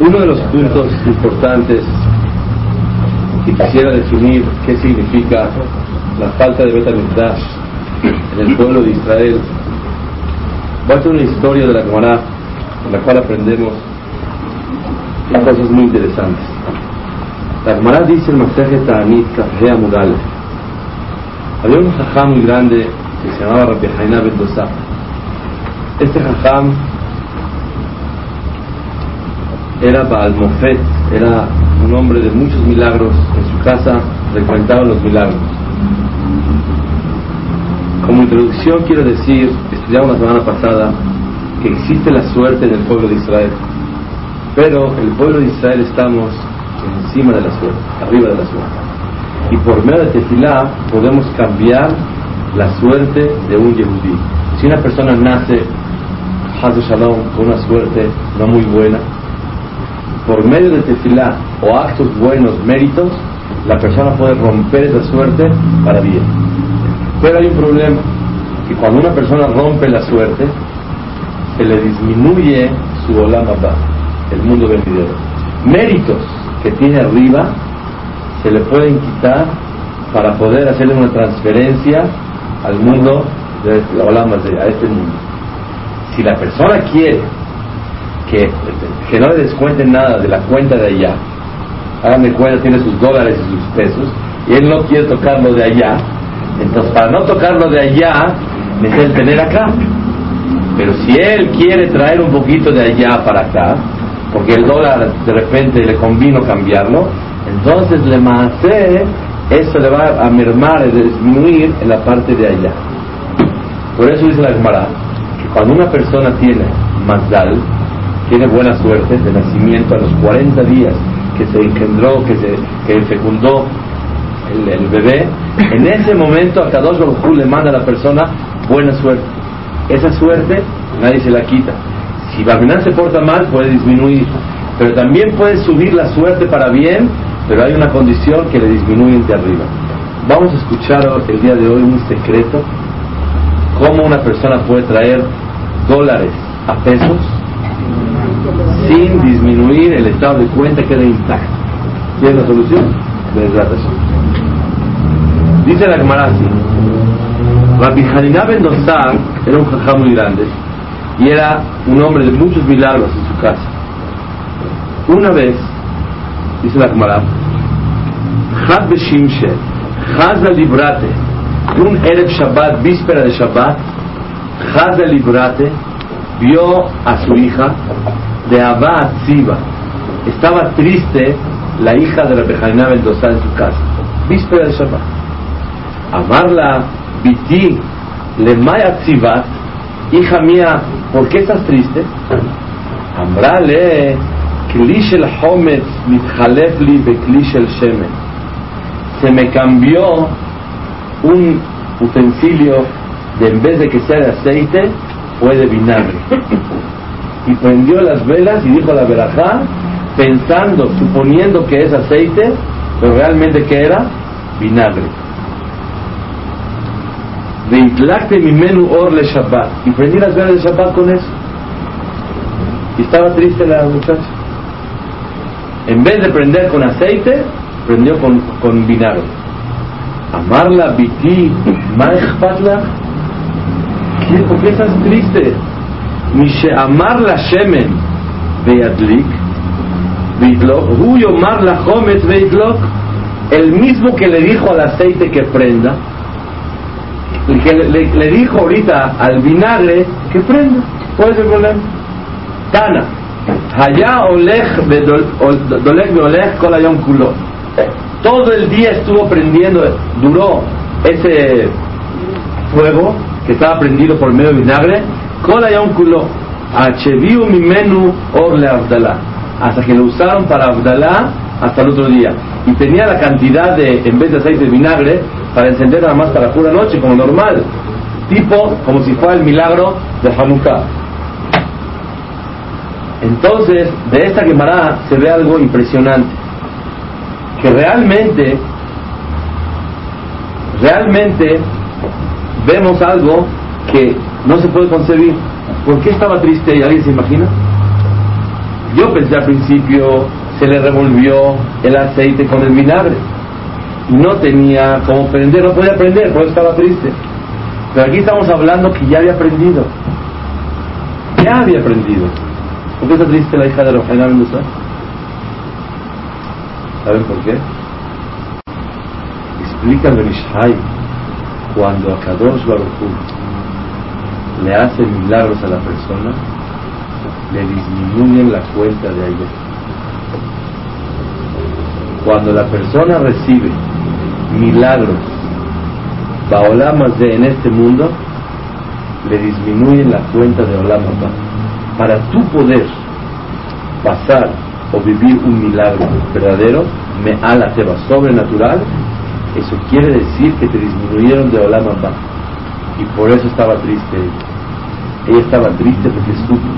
Uno de los puntos importantes que quisiera definir qué significa la falta de Betamigdash en el pueblo de Israel, va a ser una historia de la Gemara en la cual aprendemos cosas muy interesantes. La Gemara dice el mensaje Ta'anit Kafea Mural. Había un jajam muy grande que se llamaba Rabbi Haina Este jajam era Baal Mofet, era un hombre de muchos milagros, en su casa frecuentaba los milagros. Como introducción quiero decir, estudiamos la semana pasada, que existe la suerte en el pueblo de Israel, pero el pueblo de Israel estamos encima de la suerte, arriba de la suerte. Y por medio de Tefilá podemos cambiar la suerte de un Yehudí. Si una persona nace, Shalom, con una suerte no muy buena, por medio de tefilá o actos buenos, méritos, la persona puede romper esa suerte para bien. Pero hay un problema, que cuando una persona rompe la suerte, se le disminuye su olama el mundo venidero. Méritos que tiene arriba se le pueden quitar para poder hacerle una transferencia al mundo de la olama a este mundo. Si la persona quiere que, no le descuenten nada de la cuenta de allá. Háganme cuenta, tiene sus dólares y sus pesos, y él no quiere tocarlo de allá. Entonces, para no tocarlo de allá, necesita tener acá. Pero si él quiere traer un poquito de allá para acá, porque el dólar de repente le convino cambiarlo, entonces le hace eso le va a mermar, a disminuir en la parte de allá. Por eso dice la Gemara que cuando una persona tiene mazdal, tiene buena suerte de nacimiento a los 40 días que se engendró, que se que fecundó el, bebé, en ese momento a Kadosh Baruj le manda a la persona buena suerte. Esa suerte nadie se la quita. Si Barminan se porta mal, puede disminuir. Pero también puede subir la suerte para bien, pero hay una condición que le disminuye de arriba. Vamos a escuchar el día de hoy un secreto, cómo una persona puede traer dólares a pesos sin disminuir el estado de cuenta queda intacto. ¿Tiene la solución? Dice la Gemara así. Rabbi Ben era un jajá muy grande y era un hombre de muchos milagros en su casa. Una vez, dice la Gemara, Had Beshimshe, Haza Librate, un Erev Shabbat, víspera de Shabbat, Haza Librate, vio a su hija de Abba Ziba. Estaba triste la hija de la Bejaina Mendoza en su casa. Víspera de Shabbat. Amarla, Biti, le Maya Zibat, hija mía, ¿por qué estás triste? Amrale, Klish el Hometz mitjalef li beklish el Shemen. Se me cambió un utensilio de en vez de que sea de aceite, fue de vinagre. Y prendió las velas y dijo la verajá, pensando, suponiendo que es aceite, pero realmente que era vinagre. De mi menú orle Shabbat. Y prendí las velas de Shabbat con eso. Y estaba triste la muchacha. En vez de prender con aceite, prendió con, con vinagre. Amarla, biti, patla ¿Por qué estás triste? Amar la shemen veadlik, hu yomar la homet veidlok, el mismo que le dijo al aceite que prenda, el que le, dijo ahorita al vinagre que prenda. ¿Cuál es el problema? Tana. Olech dolech olech kolayom kulo. Todo el día estuvo prendiendo, duró ese fuego que estaba prendido por medio de vinagre, Kola un culo, Acheviu mi menú orle Abdalá, hasta que lo usaron para Abdalá hasta el otro día. Y tenía la cantidad de, en vez de aceite de vinagre, para encender nada más para pura noche, como normal. Tipo, como si fuera el milagro de Hanukkah. Entonces, de esta quemará se ve algo impresionante. Que realmente, realmente vemos algo que no se puede concebir. ¿Por qué estaba triste? ¿Y alguien se imagina? Yo pensé al principio, se le revolvió el aceite con el vinagre. Y no tenía cómo prender, no podía prender, por eso estaba triste. Pero aquí estamos hablando que ya había aprendido. Ya había aprendido. ¿Por qué está triste la hija de Rojaina Mendoza? ¿Saben por qué? Explica Benishai cuando a Kadosh le hace milagros a la persona, le disminuyen la cuenta de ayer. Cuando la persona recibe milagros, baolamas de en este mundo, le disminuyen la cuenta de Olama Para tu poder pasar o vivir un milagro verdadero, me ala teba sobrenatural, eso quiere decir que te disminuyeron de Olama Y por eso estaba triste ella. estaba triste porque supo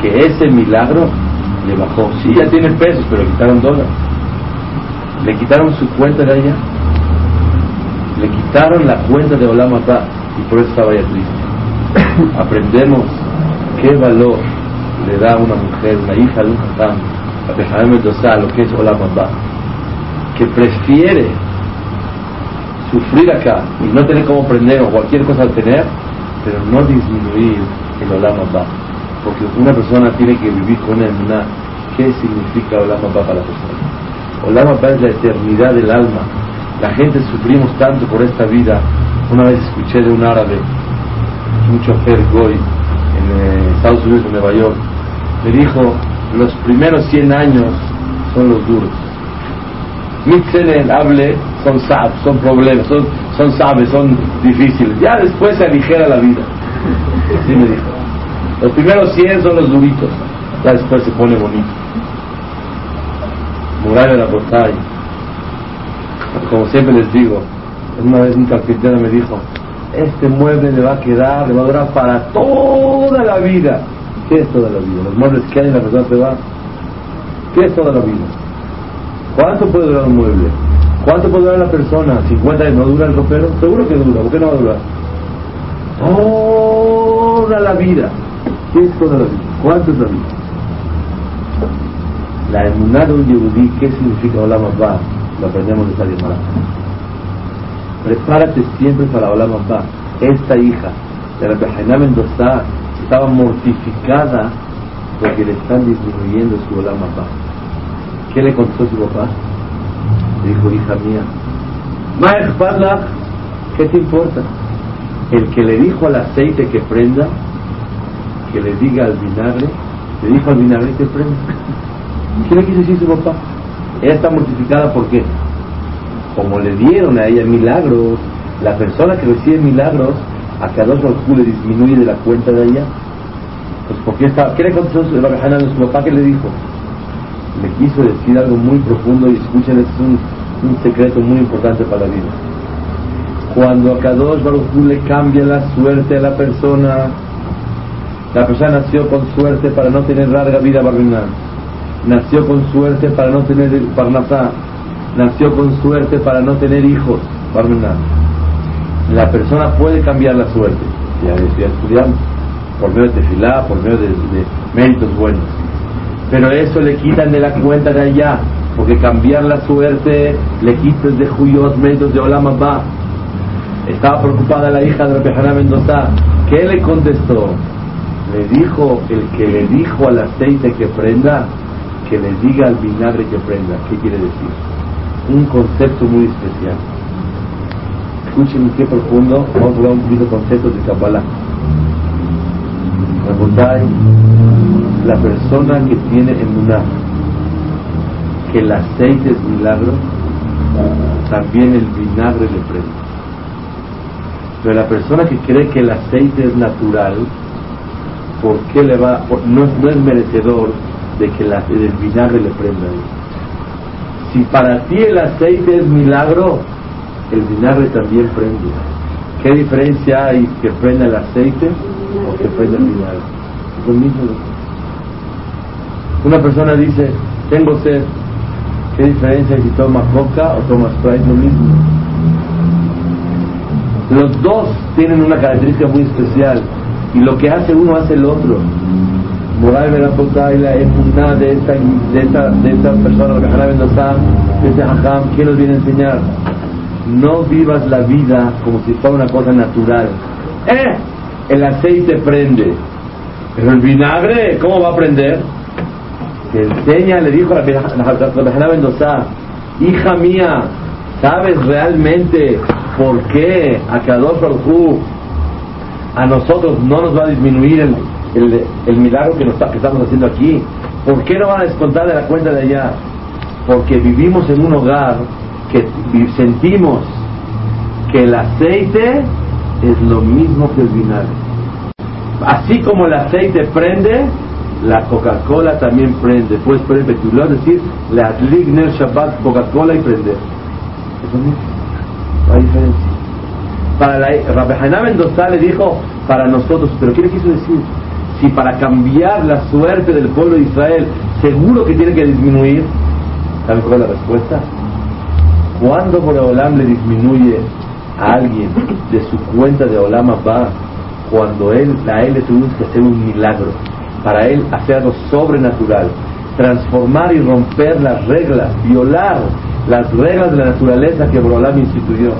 que ese milagro le bajó. Sí, ya tiene pesos, pero le quitaron dólares. Le quitaron su cuenta de ella. Le quitaron la cuenta de Olama y por eso estaba ella triste. Aprendemos qué valor le da a una mujer, una hija de un jajam, a lo que es Olama que prefiere sufrir acá y no tener como aprender o cualquier cosa al tener, pero no disminuir el Olam Abba. Porque una persona tiene que vivir con una ¿Qué significa Olam Abba para la persona? Olam Abba es la eternidad del alma. La gente sufrimos tanto por esta vida. Una vez escuché de un árabe, un chofer goy en eh, Estados Unidos, en Nueva York, me dijo, los primeros 100 años son los duros Mitzenen, hable, son sab, son problemas, son, son sabes, son difíciles. Ya después se aligera la vida. Así me dijo. Los primeros 100 son los duritos, ya después se pone bonito. de la portalla. Como siempre les digo, una vez un carpintero me dijo, este mueble le va a quedar, le va a durar para toda la vida. ¿Qué es toda la vida? Los muebles que hay en la persona se va. ¿Qué es toda la vida? ¿Cuánto puede durar un mueble? ¿Cuánto puede durar la persona? ¿50 años no dura el ropero? Seguro que dura, ¿por qué no va a durar? Toda la vida. ¿Qué es toda la vida? ¿Cuánto es la vida? La emuná de un ¿qué significa Olam Abba? Lo aprendemos de esta llamada. Prepárate siempre para Olam Abba. Esta hija de la Bejaná Mendoza estaba mortificada porque le están disminuyendo su Olam Abba. ¿Qué le contestó su papá? Dijo, hija mía, ¿qué te importa? El que le dijo al aceite que prenda, que le diga al vinagre, le dijo al vinagre que prenda. ¿Qué le quiso decir su papá? Ella está mortificada porque, como le dieron a ella milagros, la persona que recibe milagros, a cada dos le disminuye de la cuenta de ella. Pues porque está, ¿qué le contestó su, su papá? ¿Qué le dijo? Le quiso decir algo muy profundo y escuchen, es un, un secreto muy importante para la vida. Cuando a Kadosh Baruj le cambia la suerte a la persona, la persona nació con suerte para no tener larga vida barrinal, nació con suerte para no tener parnasá, nació con suerte para no tener hijos barrinal. La persona puede cambiar la suerte, ya, ya estudiamos, por medio de tefilá, por medio de méritos buenos pero eso le quitan de la cuenta de allá, porque cambiar la suerte le quitas de Juyot medios de Olama Ba. Estaba preocupada la hija de Rabbi Mendoza. ¿Qué le contestó? Le dijo el que le dijo al aceite que prenda, que le diga al vinagre que prenda. ¿Qué quiere decir? Un concepto muy especial. Escuchen qué profundo. Vamos a hablar un poquito de conceptos de Kabbalah. La persona que tiene emuná que el aceite es milagro, también el vinagre le prende. Pero la persona que cree que el aceite es natural, ¿por qué le va? No, no es merecedor de que el vinagre le prenda. Si para ti el aceite es milagro, el vinagre también prende. ¿Qué diferencia hay que prenda el aceite o que prenda el vinagre? Es lo mismo. Una persona dice, tengo sed. ¿Qué diferencia si toma coca o toma Sprite? Lo mismo. Los dos tienen una característica muy especial y lo que hace uno hace el otro. Moray y la emuná de esta, de esta, de esta persona, de ese hajam, ¿qué nos viene a enseñar? No vivas la vida como si fuera una cosa natural. ¡Eh! El aceite prende. Pero el vinagre, ¿cómo va a prender? Te enseña, le dijo a la Mendoza, hija mía, ¿sabes realmente por qué a Kadosh Baruj a nosotros no nos va a disminuir el, milagro que, que estamos haciendo aquí? ¿Por qué no van a descontar de la cuenta de allá? Porque vivimos en un hogar que sentimos que el aceite es lo mismo que el vinagre. Así como el aceite prende, la Coca-Cola también prende. Puedes poner es decir, la Ligner Shabbat Coca-Cola y prender. Eso mismo. hay diferencia. Para la Rabbi Mendoza le dijo para nosotros, pero ¿qué le quiso decir? Si para cambiar la suerte del pueblo de Israel seguro que tiene que disminuir, ¿saben cuál es la respuesta? ¿Cuándo Olam le disminuye a alguien de su cuenta de Olam va cuando él, a él le tuvimos que hacer un milagro, para él hacer algo sobrenatural, transformar y romper las reglas, violar las reglas de la naturaleza que Olam instituyó.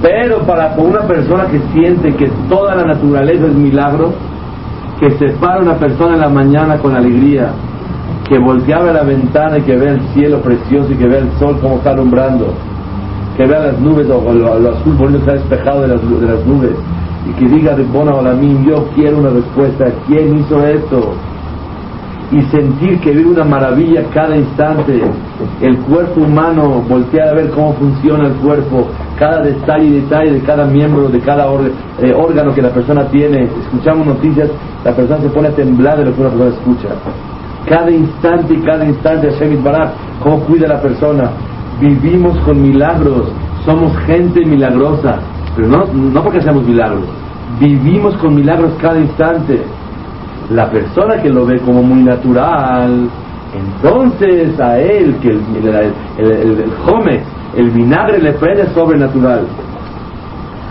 Pero para una persona que siente que toda la naturaleza es milagro, que se para una persona en la mañana con alegría, que volteaba la ventana y que vea el cielo precioso y que vea el sol como está alumbrando, que vea las nubes o lo, azul bonito que está despejado de las nubes y que diga de Bona mí yo quiero una respuesta, ¿quién hizo esto? Y sentir que vive una maravilla cada instante, el cuerpo humano, voltear a ver cómo funciona el cuerpo, cada detalle y detalle de cada miembro, de cada eh, órgano que la persona tiene. Escuchamos noticias, la persona se pone a temblar de lo que una persona escucha cada instante y cada instante Hashem Barak, cómo cuida a la persona. Vivimos con milagros, somos gente milagrosa, pero no, no porque hacemos milagros, vivimos con milagros cada instante. La persona que lo ve como muy natural, entonces a él, que el, el, el, el vinagre le prende sobrenatural.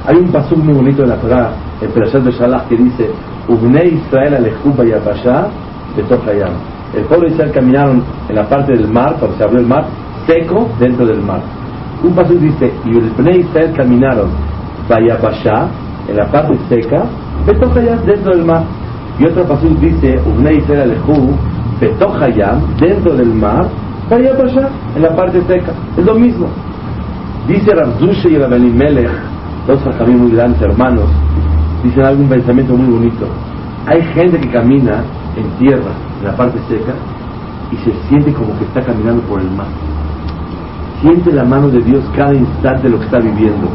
Hay un paso muy bonito de la Torah, en Perashat de Shalach, que dice, Ubne Israel alejuba yabasha betokayam el pueblo de Israel caminaron en la parte del mar, cuando se abrió el mar, seco dentro del mar. Un paso dice, y el Israel caminaron Vayabashá, en la parte seca, Betochayam, dentro del mar. Y otro paso dice, Bnei Israel alejú, Betochayam, dentro del mar, Vayabashá, en la parte seca. Es lo mismo. Dice Ramzushe y Rabelimelech, dos también muy grandes hermanos, dicen algún pensamiento muy bonito. Hay gente que camina en tierra, en la parte seca, y se siente como que está caminando por el mar. Siente la mano de Dios cada instante lo que está viviendo.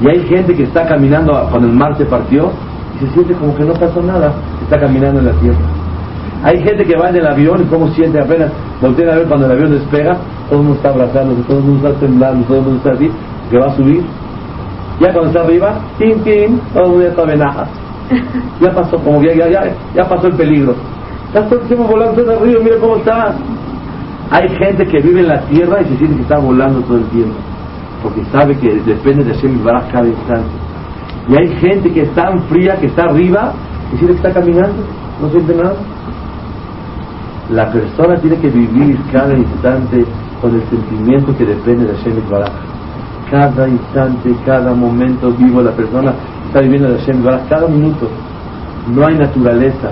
Y hay gente que está caminando cuando el mar se partió y se siente como que no pasó nada, está caminando en la tierra. Hay gente que va en el avión y como siente apenas, voltea a ver cuando el avión despega, todo el mundo está abrazando, todo el mundo está temblando, todo el mundo está así, que va a subir. Ya cuando está arriba, tin, tin, todo el mundo ya está venaja. Ya pasó, como ya, ya, ya, ya pasó el peligro. Estás todo el tiempo volando todo el río, mira cómo está. Hay gente que vive en la tierra y se siente que está volando todo el tiempo, porque sabe que depende de Hashem Baraj cada instante. Y hay gente que es tan fría, que está arriba, y siente que está caminando, no siente nada. La persona tiene que vivir cada instante con el sentimiento que depende de Hashem Baraj. Cada instante, cada momento vivo, la persona está viviendo de Hashem Baraj, cada minuto. No hay naturaleza,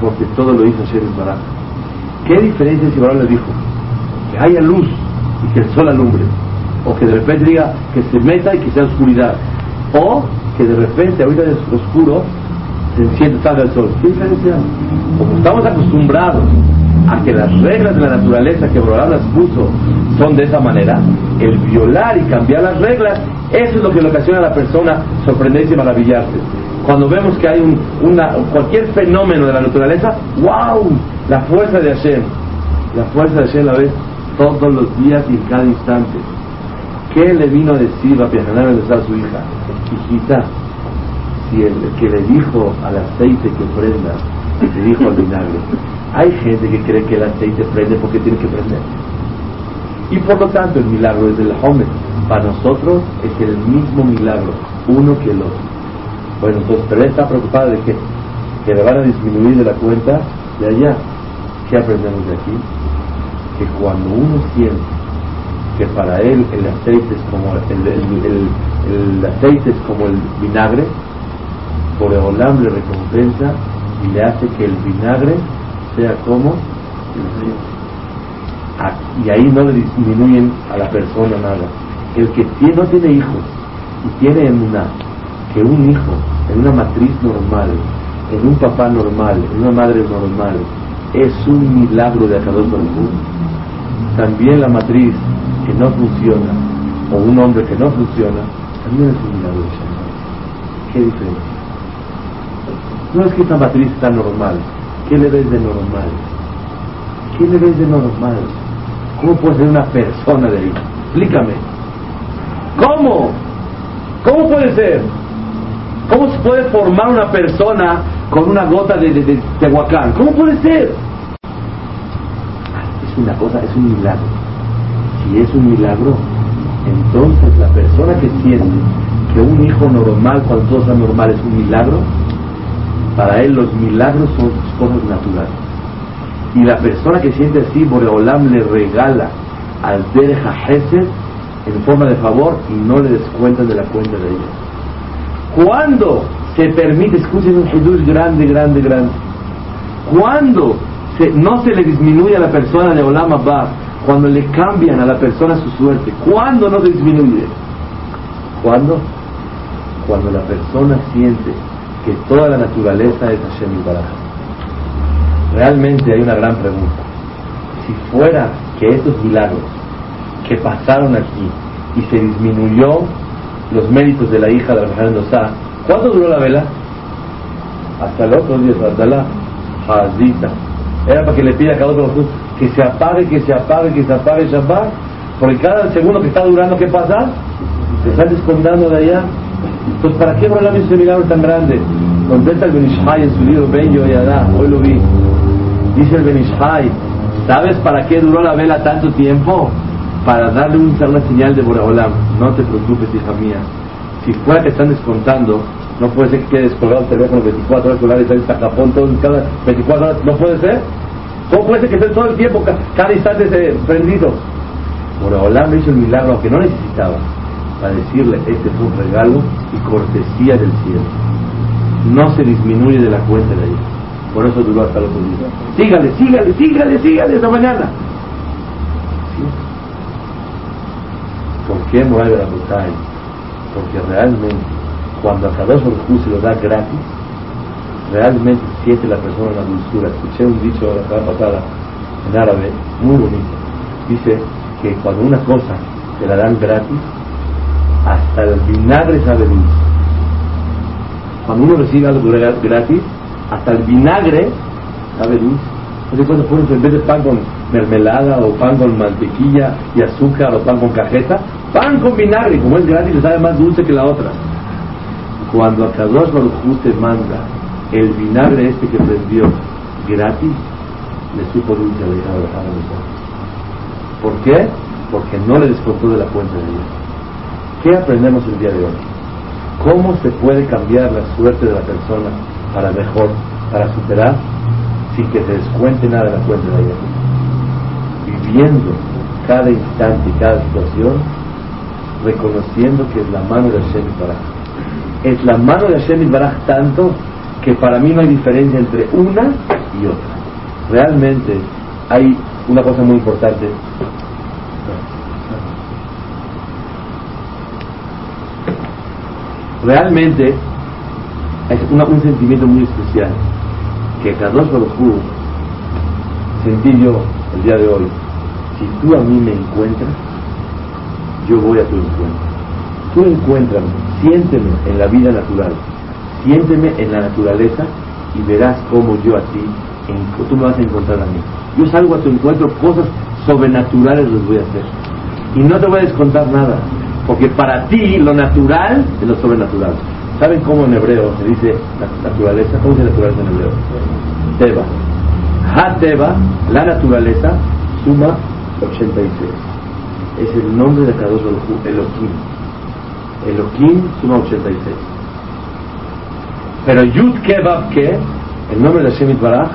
porque todo lo hizo Hashem Baraj. ¿Qué diferencia si Baraj le dijo? Que haya luz y que el sol alumbre. O que de repente diga que se meta y que sea oscuridad. O que de repente ahorita es oscuro, se enciende, salga el sol. ¿Qué diferencia? Como estamos acostumbrados a que las reglas de la naturaleza que Borolán las puso son de esa manera, el violar y cambiar las reglas, eso es lo que le ocasiona a la persona sorprenderse y maravillarse. Cuando vemos que hay un, una, cualquier fenómeno de la naturaleza, ¡wow! La fuerza de Hashem. La fuerza de Hashem la ves todos los días y en cada instante. ¿Qué le vino a decir a a su hija? Hijita, si el que le dijo al aceite que prenda, le dijo al vinagre, hay gente que cree que el aceite prende porque tiene que prender. Y por lo tanto el milagro es del hombre. Para nosotros es el mismo milagro, uno que el otro. Bueno, entonces, pero está preocupada de que, que le van a disminuir de la cuenta. de allá. ¿Qué aprendemos de aquí? Que cuando uno siente que para él el aceite es como el, aceite es como el vinagre, por Olam le recompensa y le hace que el vinagre sea como y ahí no le disminuyen a la persona nada. El que tiene, no tiene hijos y tiene en una que un hijo en una matriz normal, en un papá normal, en una madre normal, es un milagro de Akadosh Baruj También la matriz que no funciona, o un hombre que no funciona, también es un milagro de ¿Qué diferencia? No es que esta matriz está normal. ¿Qué le ves de normal? ¿Qué le ves de normal? ¿Cómo puede ser una persona de ahí? Explícame. ¿Cómo? ¿Cómo puede ser? ¿Cómo se puede formar una persona con una gota de, de, Tehuacán? ¿Cómo puede ser? Es una cosa, es un milagro. Si es un milagro, entonces la persona que siente que un hijo normal, cuando todo está normal, es un milagro, para él los milagros son cosas naturales. Y la persona que siente así, Boreolam le regala al Dereja Hesed en forma de favor y no le descuentan de la cuenta de ella. ¿Cuándo se permite, escuchen un Jesús grande, grande, grande? ¿Cuándo no se le disminuye a la persona de Olam Abba? Cuando le cambian a la persona su suerte. ¿Cuándo no disminuye? ¿Cuándo? Cuando la persona siente que toda la naturaleza es Hashem y Baraj. Realmente hay una gran pregunta. Si fuera que estos milagros que pasaron aquí y se disminuyó los méritos de la hija de la Mendoza, ¿cuánto duró la vela? Hasta el otro día, hasta la jazita. Era para que le pida a cada otro que se apague, que se apague, que se apague Shabbat, porque cada segundo que está durando, ¿qué pasa? Se está descontando de allá. Entonces, ¿para qué Abraham hizo ese milagro tan grande? Contesta el Benishai en su libro Ben Yadá, hoy lo vi. Dice el Benishai, ¿sabes para qué duró la vela tanto tiempo? Para darle una señal de Boraholam. No te preocupes, hija mía. Si fuera que están descontando, no puede ser que quede descolgado el teléfono 24 horas con la está capón todo, cada 24 horas. No puede ser. ¿Cómo puede ser que esté todo el tiempo, cada instante prendido? Boraholam hizo el milagro, aunque no necesitaba, para decirle: Este fue un regalo y cortesía del cielo no se disminuye de la cuenta de ella. Por eso duró hasta el otro. Sígale, sígale, sígale, sígale esta mañana. ¿Por qué Moray Botay? Porque realmente, cuando a Baruj se lo da gratis, realmente siente la persona la dulzura. Escuché un dicho la semana pasada en árabe, muy bonito. Dice que cuando una cosa te la dan gratis, hasta el vinagre sabe dulce. Cuando uno recibe algo gratis, hasta el vinagre sabe dulce. Entonces cuando pones en vez de pan con mermelada o pan con mantequilla y azúcar o pan con cajeta, pan con vinagre, como es gratis, le sabe más dulce que la otra. Cuando a Kadosh Baruj te manda el vinagre este que prendió gratis, le supo dulce a la ¿Por qué? Porque no le descontó de la cuenta de Dios. ¿Qué aprendemos el día de hoy? ¿Cómo se puede cambiar la suerte de la persona para mejor, para superar, sin que se descuente nada de la cuenta de ella? Viviendo cada instante y cada situación, reconociendo que es la mano de Hashem Baraj. Es la mano de Hashem Baraj tanto que para mí no hay diferencia entre una y otra. Realmente hay una cosa muy importante realmente es un sentimiento muy especial que Kadosh Baruj sentí yo el día de hoy. Si tú a mí me encuentras, yo voy a tu encuentro. Tú encuéntrame, siénteme en la vida natural, siénteme en la naturaleza y verás cómo yo a ti, tú me vas a encontrar a mí. Yo salgo a tu encuentro, cosas sobrenaturales les voy a hacer. Y no te voy a descontar nada. Porque para ti lo natural es lo sobrenatural. ¿Saben cómo en hebreo se dice naturaleza? ¿Cómo se dice naturaleza en hebreo? Teba. Ha-Teba, la naturaleza, suma 86. Es el nombre de Kadosh Baruj Elohim. Elohim suma 86. Pero Yud Kebab que, el nombre de Shemit Baraj,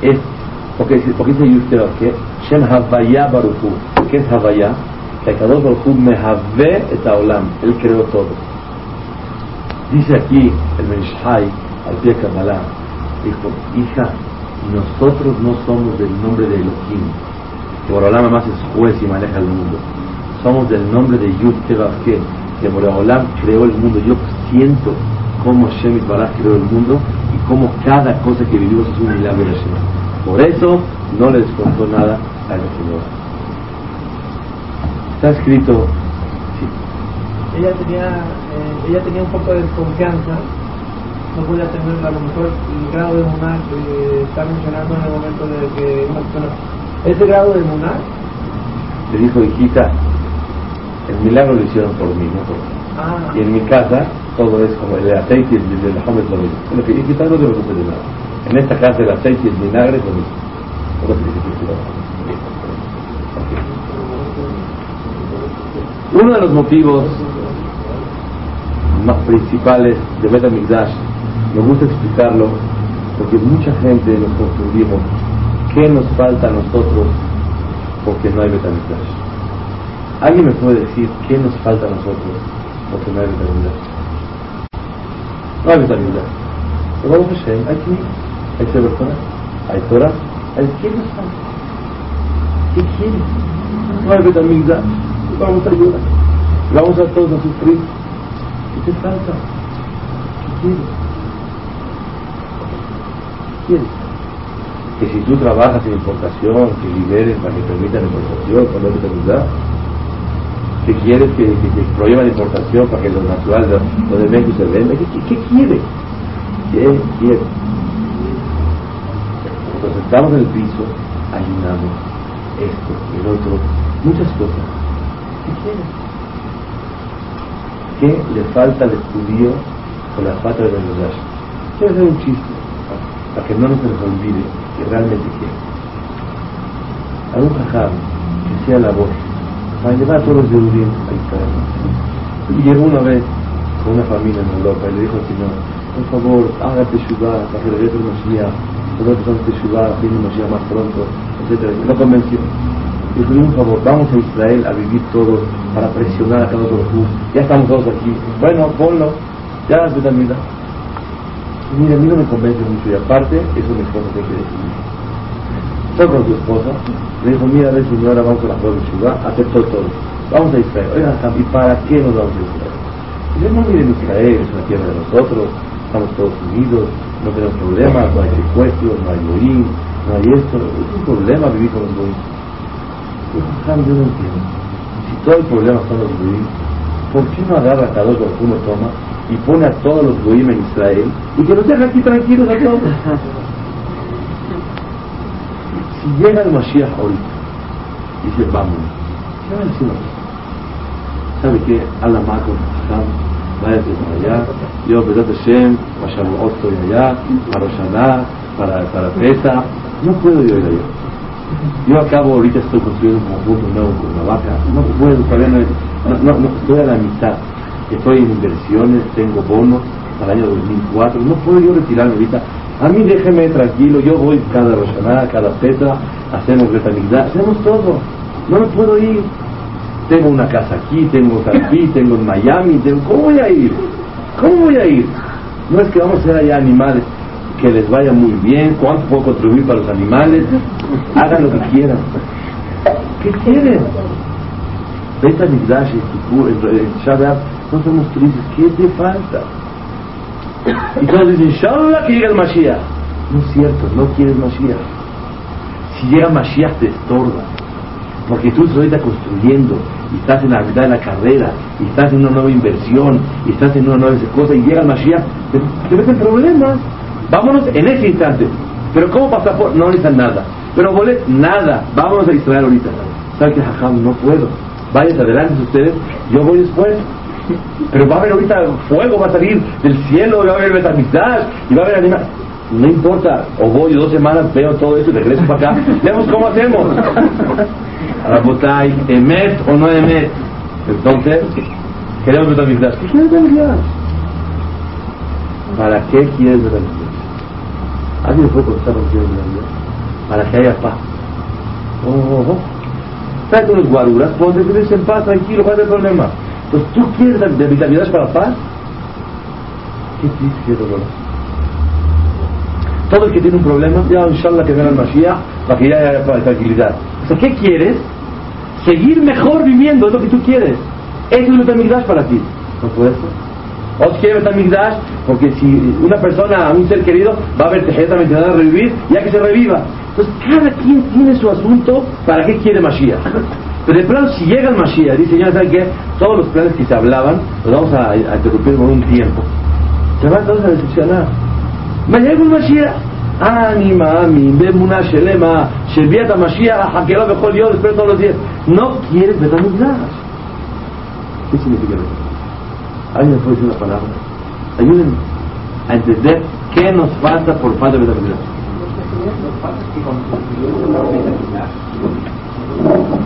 es, porque, porque dice usted que Shem Havaya Baruchu, ¿qué es Havaya? Que Kadosh Baruchu Mehave et Olam, él creó todo. Dice aquí el Menshai, al pie de Kabbalah, dijo, hija, nosotros no somos del nombre de Elohim, que Borolam más es juez y maneja el mundo. Somos del nombre de Yud Tebavke, que Borolam creó el mundo. Yo siento cómo Hashem Baraj creó el mundo y cómo cada cosa que vivimos es un milagro de Hashem. Por eso no le descontó nada a la señora. Está escrito, sí. Ella tenía, eh, ella tenía un poco de desconfianza, no podía tener a lo mejor el grado de monar que está mencionando en el momento de que una persona... Ese grado de monar... Le dijo, hijita, el milagro lo hicieron por mí, no por mí. Ah. Y en mi casa todo es como el aceite y el, el, el lo que quizás no. En esta casa el aceite y vinagre es lo mismo. Uno de los motivos más principales de Beta Migdash, me gusta explicarlo porque mucha gente nos confundimos. ¿Qué nos falta a nosotros porque no hay Beta Migdash? ¿Alguien me puede decir qué nos falta a nosotros porque no hay Beta Migdash? No hay vitamina. Pero vamos a Hashem, hay que hay Sefer hay Torah, hay ¿qué nos falta? ¿Qué quieres? No hay vitamina. Vamos a ayudar. Vamos a todos a sufrir. ¿Qué te falta? ¿Qué quieres? ¿Qué? Que si tú trabajas en importación, que liberes para que permitan la importación, con lo que te quieres que, que, que prohíba la importación para que lo natural, lo, de México se venda. ¿Qué, qué, quiere? ¿Qué quiere? Entonces estamos en el piso, ayunamos, esto, el otro, muchas cosas. ¿Qué quiere? ¿Qué le falta al judío con la falta de verdad? Quiero hacer un chiste para que no nos olvide que realmente quiere. Algún jajam que sea la voz para llevar a todos los judíos a Israel. Y llegó una vez con una familia en Europa y le dijo al Señor, por favor, haga Teshuvah para que regrese el Mashiach, nosotros hacemos Teshuvah, viene el Mashiach más pronto, etc. Lo convenció. Dijo, un favor, vamos a Israel a vivir todos para presionar a cada uno Ya estamos todos aquí. Bueno, ponlo. Ya, tú también. Mira, a mí no me convence mucho y aparte, eso mi esposa tiene que decidir fue con su esposa, le dijo, mira, ve señora, vamos a la de ciudad, aceptó todo. Vamos a Israel. Oigan, ¿y para qué nos vamos a Israel? Yo no miren Israel, es una tierra de nosotros, estamos todos unidos, no tenemos problemas, no hay secuestros, no hay morir, no hay esto, es un problema vivir con los goyim. Yo, yo no entiendo. Si todo el problema son los goyim, ¿por qué no agarra cada uno toma y pone a todos los goyim en Israel y que nos deja aquí tranquilos a todos? Si llega el Mashiach ahorita, dice, vamos, ¿qué va a decir ¿Sabe qué? Allah Mako, váyase para allá, yo, Bedat Hashem, Mashavuot estoy allá, para Roshaná, para, para Pesa, no puedo yo ir allá. Yo acabo, ahorita estoy construyendo un conjunto nuevo con la vaca, no puedo, todavía no, no, no, estoy a la mitad. Estoy en inversiones, tengo bonos para el año 2004, no puedo yo retirarme ahorita a mí déjeme tranquilo, yo voy cada Roshaná, cada Petra, hacemos Betamigdá, hacemos todo. No me puedo ir. Tengo una casa aquí, tengo aquí, tengo en Miami, tengo... ¿cómo voy a ir? ¿Cómo voy a ir? No es que vamos a ser allá animales, que les vaya muy bien, cuánto puedo contribuir para los animales, hagan lo que quieran. ¿Qué quieren? Betamigdash, Shabbat, no somos tristes, ¿qué te falta? Y todos dicen, inshallah que llega el Mashiach. No es cierto, no quieres Mashiach. Si llega Mashiach te estorba. Porque tú estás ahorita construyendo y estás en la mitad de la carrera y estás en una nueva inversión y estás en una nueva cosa y llega el Mashiach, te, te ves en problemas. Vámonos en ese instante. Pero ¿cómo pasar por...? No necesitan nada. Pero bolet, nada. Vámonos a Israel ahorita. ¿Sabes que Jajam? No puedo. Váyanse adelante ustedes, yo voy después. Pero va a haber ahorita fuego, va a salir del cielo, va a haber betamistad y va a haber animales. No importa, o voy dos semanas, veo todo eso y regreso para acá. Vemos cómo hacemos. Rabotay, emet o no emet. Entonces, queremos betamistad. ¿Qué quieres? ¿Para qué quieres betamistad? ¿Alguien puede contestar lo que quieres betamistad? para que haya paz. Oh, oh, oh. Tráete unos guaruras, ponte que en paz, tranquilo, ¿cuál es el problema? Entonces, ¿tú quieres de vitalidad para paz? ¿Qué triste, qué dolor. Todo el que tiene un problema, ya inshallah que venga el Mashiach para que ya haya tranquilidad. O sea, ¿qué quieres? Seguir mejor viviendo, es lo que tú quieres. Eso es Betamigdash para ti. ¿No puede ser? O si quiere Betamigdash, porque si una persona, un ser querido, va a ver Tejet a revivir, ya que se reviva. Entonces, cada quien tiene su asunto para qué quiere Mashiach. Pero de pronto, si llega el Mashiach, dice, ya saben que todos los planes que se hablaban, los vamos a, interrumpir por un tiempo. Se van todos a decepcionar. Me llega un Mashiach. Ánima, mi, bemuna, shelema, sheviata, Mashiach, jaqueó mejor yo, después todos los días. No quieres ver nada. ¿Qué significa eso? Alguien me puede decir una palabra. Ayúdenme a entender qué nos falta por falta de la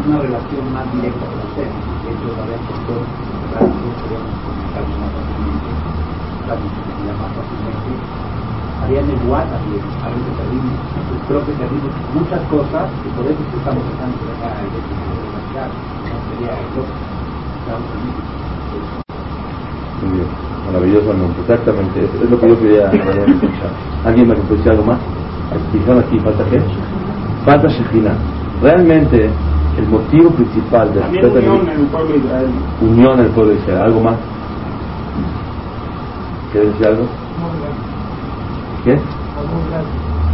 que una relación más directa con usted, de hecho, la vez por todo, podemos comunicarnos más fácilmente, más fácilmente, había en el también, algo que perdimos. Creo que perdimos muchas cosas y por eso estamos tratando de acá el hecho de la universidad, no sería lógico. Muy bien, maravillosamente, exactamente, es, lo que yo quería escuchar. ¿Alguien me decir algo más? Dijeron aquí, ¿falta qué? Falta Shekhinah. Realmente, el motivo principal de la unión en el pueblo de Israel. Unión el pueblo de Israel. ¿Algo más? ¿Quieres decir algo? ¿Qué?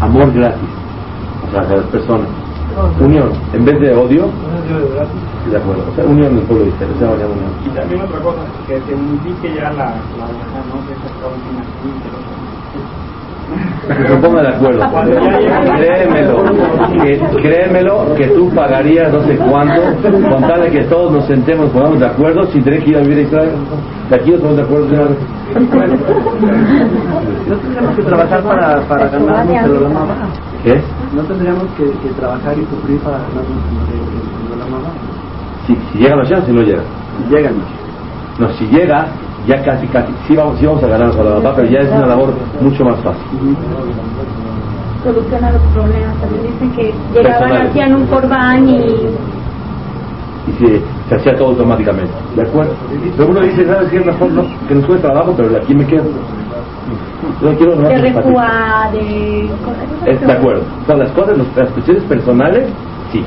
Amor gratis. O sea, de las personas. Unión. En vez de odio. De acuerdo. O sea, unión del pueblo de Israel. Unión. Y también otra cosa, que se unifique ya la, la, no se ponga de acuerdo. Créemelo, que, créemelo que tú pagarías no sé cuánto con tal de que todos nos sentemos, pongamos de acuerdo sin tener que ir a vivir a Israel. De aquí nos ponemos de acuerdo, señor. No tendríamos que trabajar para, para ganarnos el mamá. ¿Qué? No tendríamos que, que trabajar y sufrir para ganarnos el mamá. Si, si llega Mashiach, si no llega. Llega No, si llega, ya casi, casi, sí vamos, sí vamos a ganar con la papá, pero ya es una labor mucho más fácil. Soluciona los problemas. También dicen que llegaban, hacían un corbán y y se, se hacía todo automáticamente. ¿De acuerdo? Pero uno dice, ¿sabes qué? Mejor no, que no sube trabajo, pero aquí me quedo. Yo quiero no de recua, de... Es, de acuerdo. Son las cosas, las cuestiones personales, sí,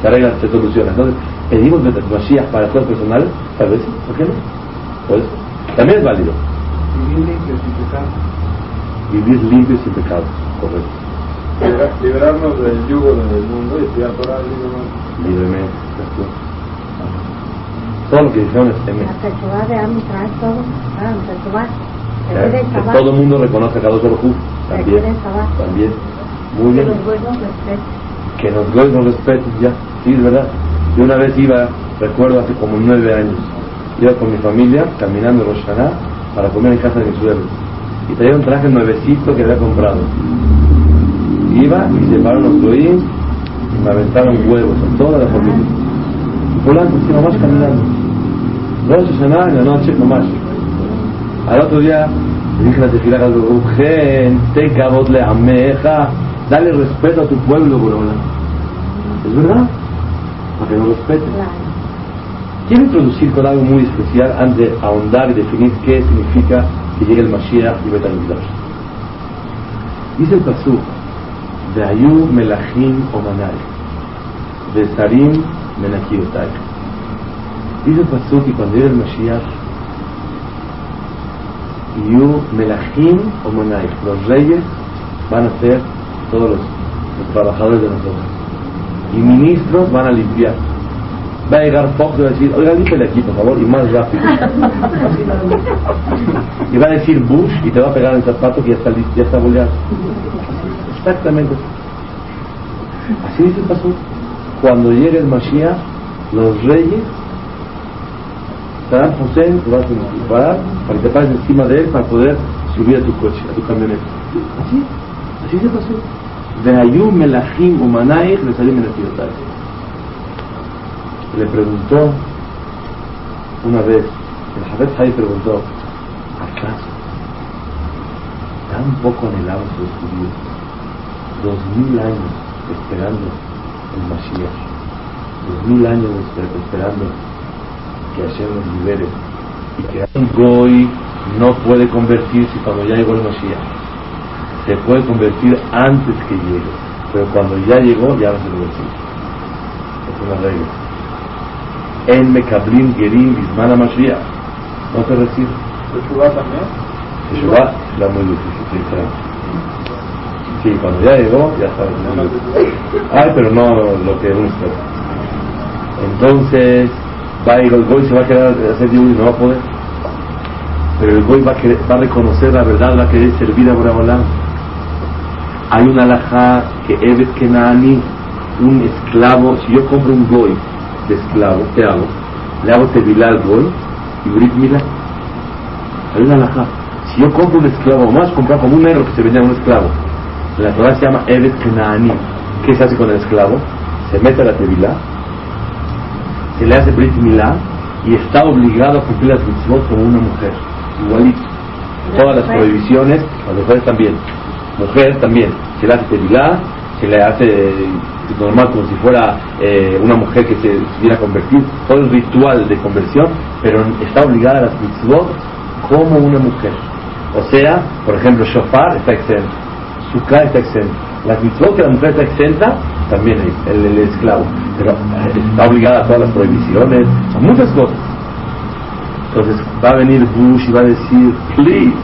se arreglan, se solucionan. Entonces, pedimos Mashiach para las cosas personales, tal vez, ¿por qué no? Pues, también es válido. Vivir limpio sin pecado. Vivir limpio sin pecado, correcto. Liberarnos del yugo del mundo y estudiar Torah libremente. Libremente, todo lo que dijeron es M. Que todo el mundo reconoce a cada otro también, también, muy bien. Que los goyos nos respeten, ya, sí, es verdad. Yo una vez iba, recuerdo hace como nueve años, iba con mi familia caminando en Roshaná para comer en casa de mi suegro. Y traía un traje nuevecito que había comprado. Iba y se los goyim y me aventaron huevos a toda la familia. Y por sí, nomás caminando. Rosh Hashanah en la noche nomás. Al otro día le dije a la tefila al Rugen, te cabot le ameja, dale respeto a tu pueblo, Borola. ¿Es verdad? Para que lo respete. Quiero introducir con algo muy especial antes de ahondar y definir qué significa que llegue el Mashiach y Betamigdash. Dice el Pasuk, de Ayú Melachim Omanai, de Sarim Menachiotai. Dice el pastor que cuando llegue el Mashiach, Yu Melachim o Monai, los reyes van a ser todos los, trabajadores de nosotros. Y ministros van a limpiar. Va a llegar Fox y va a decir, oiga, límpele aquí, por favor, y más rápido. y va a decir Bush y te va a pegar el zapato que ya está, ya está boleado. Exactamente. Así dice el pastor. Cuando llegue el Mashiach, los reyes Saddam Hussein te vas a preparar para que te pares encima de él para poder subir a tu coche, a tu camioneta. Así, así se pasó. De Ayum Melachim Umanaich le salió Le preguntó una vez, el Jafet Hay preguntó, ¿acaso tan poco anhelados los judíos, dos mil años, esperando el Mashiach, dos mil años esperando que Hashem nos libere y que un Goy no puede convertirse cuando ya llegó el Mashiach. Se puede convertir antes que llegue, pero cuando ya llegó ya no se convierte. Es una regla. En Mekablim Gerim Bismana Mashiach. No se recibe. ¿Teshuvah también? Teshuvah la muy difícil, Sí, cuando ya llegó, ya está. Ay, pero no lo que uno espera. Entonces, va a ir el Goy, se va a quedar a hacer Dios y no va a poder. Pero el Goy va a, querer, va a reconocer la verdad, va a querer servir a Boraholam. Hay una alajá que Evet Kenani, un esclavo, si yo compro un Goy de esclavo, ¿qué hago? Le hago tevilá al Goy y Brit Mila. Hay una alajá. Si yo compro un esclavo, más comprar como un negro que se vendía un esclavo. La Torah se llama Evet Kenaani. ¿Qué se hace con el esclavo? Se mete a la tevilá, se le hace Brit Milá y está obligado a cumplir las mitzvot como una mujer. Igualito. Todas las prohibiciones, las mujeres también. Mujer también. Se le hace tevilá, se le hace normal como si fuera eh, una mujer que se quiera convertir. Todo el ritual de conversión, pero está obligada a las mitzvot como una mujer. O sea, por ejemplo, shofar está exento Sukkah está exenta. Las mitzvot que la mujer está exenta, también el, el, esclavo. Pero eh, está obligada a todas las prohibiciones, a muchas cosas. Entonces va a venir Bush y va a decir, please,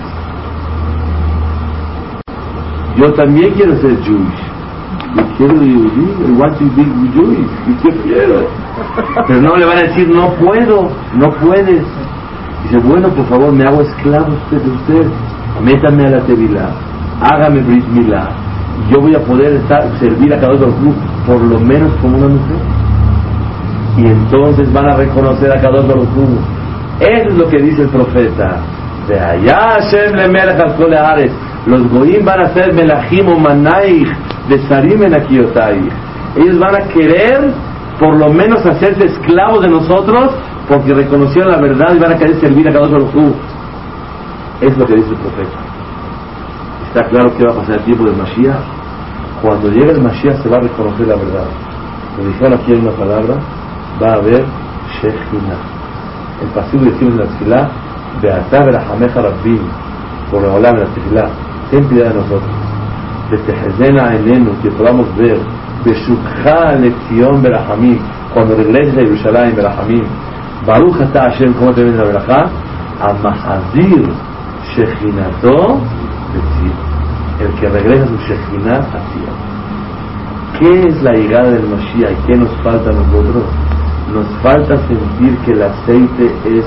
yo también quiero ser Jewish. Pero no le van a decir, no puedo, no puedes. Dice, bueno, por favor, me hago esclavo usted de usted. Métame a la tevilá hágame Brit Milá, yo voy a poder estar, servir a cada uno por lo menos como una mujer. Y entonces van a reconocer a cada uno Eso es lo que dice el profeta. De allá Hashem le. Los goim van a ser melachim o de sarim en Ellos van a querer por lo menos hacerse esclavos de nosotros porque reconocieron la verdad y van a querer servir a cada uno Es lo que dice el profeta. Está claro que va a pasar el tiempo del Mashiach. Cuando llegue el Mashiach se va a reconocer la verdad. Lo dijeron aquí en una palabra, va a haber Shechina. El pasivo decimos en la tefilá, Beatá Berahameja Rabbim, por la de la ten piedad de nosotros. Betehezena Enenu, que podamos ver, Beshukha Lección Berahamim, cuando regreses a Jerusalén Berahamim, Baruch Ata Hashem, ¿cómo te viene la Berajá? Amahazir Shechinato el que regresa a su Shekhinah hacia. ¿Qué es la llegada del Mashiach qué nos falta a nosotros? Nos falta sentir que el aceite es,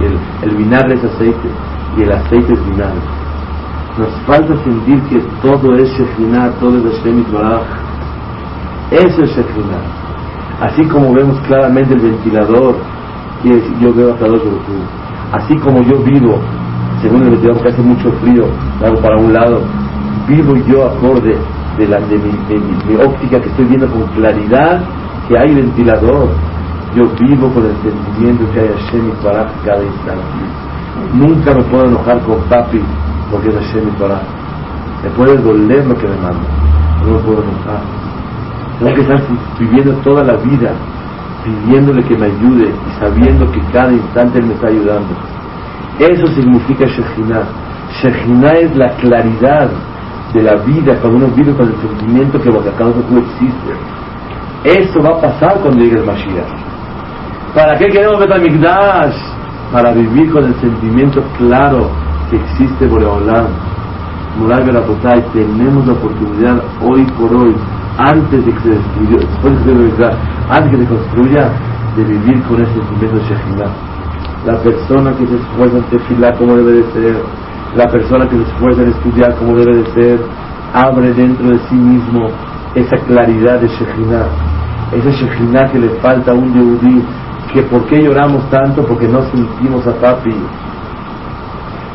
el, el vinagre es aceite y el aceite es vinagre. Nos falta sentir que todo es Shekhinah, todo es Hashem Baraj. Eso es Shekhinah. Así como vemos claramente el ventilador, que yo veo a Kadosh Así como yo vivo según el ventilador que hace mucho frío, hago para un lado, vivo yo acorde de, la, de, mi, óptica que estoy viendo con claridad que hay ventilador. Yo vivo con el sentimiento que hay Hashem y cada instante. Nunca me puedo enojar con papi porque es Hashem y Baraj. Me puede doler lo que me manda, no me puedo enojar. Tengo que estar viviendo toda la vida pidiéndole que me ayude y sabiendo que cada instante Él me está ayudando. Eso significa Shekhinah. Shekhinah es la claridad de la vida cuando uno vive con el sentimiento que no existe. Eso va a pasar cuando llegue el Mashiach. ¿Para qué queremos Betamigdash? Para vivir con el sentimiento claro existe Boreolam. Mural Berapotay, tenemos la oportunidad hoy por hoy, antes de que se destruyó, después de que se antes de que se construya, de vivir con ese sentimiento de Shekhinah la persona que se esfuerza en tefilar como debe de ser, la persona que se esfuerza en estudiar como debe de ser, abre dentro de sí mismo esa claridad de Shekhinah, esa Shekhinah que le falta a un Yehudí, que por qué lloramos tanto, porque no sentimos a papi,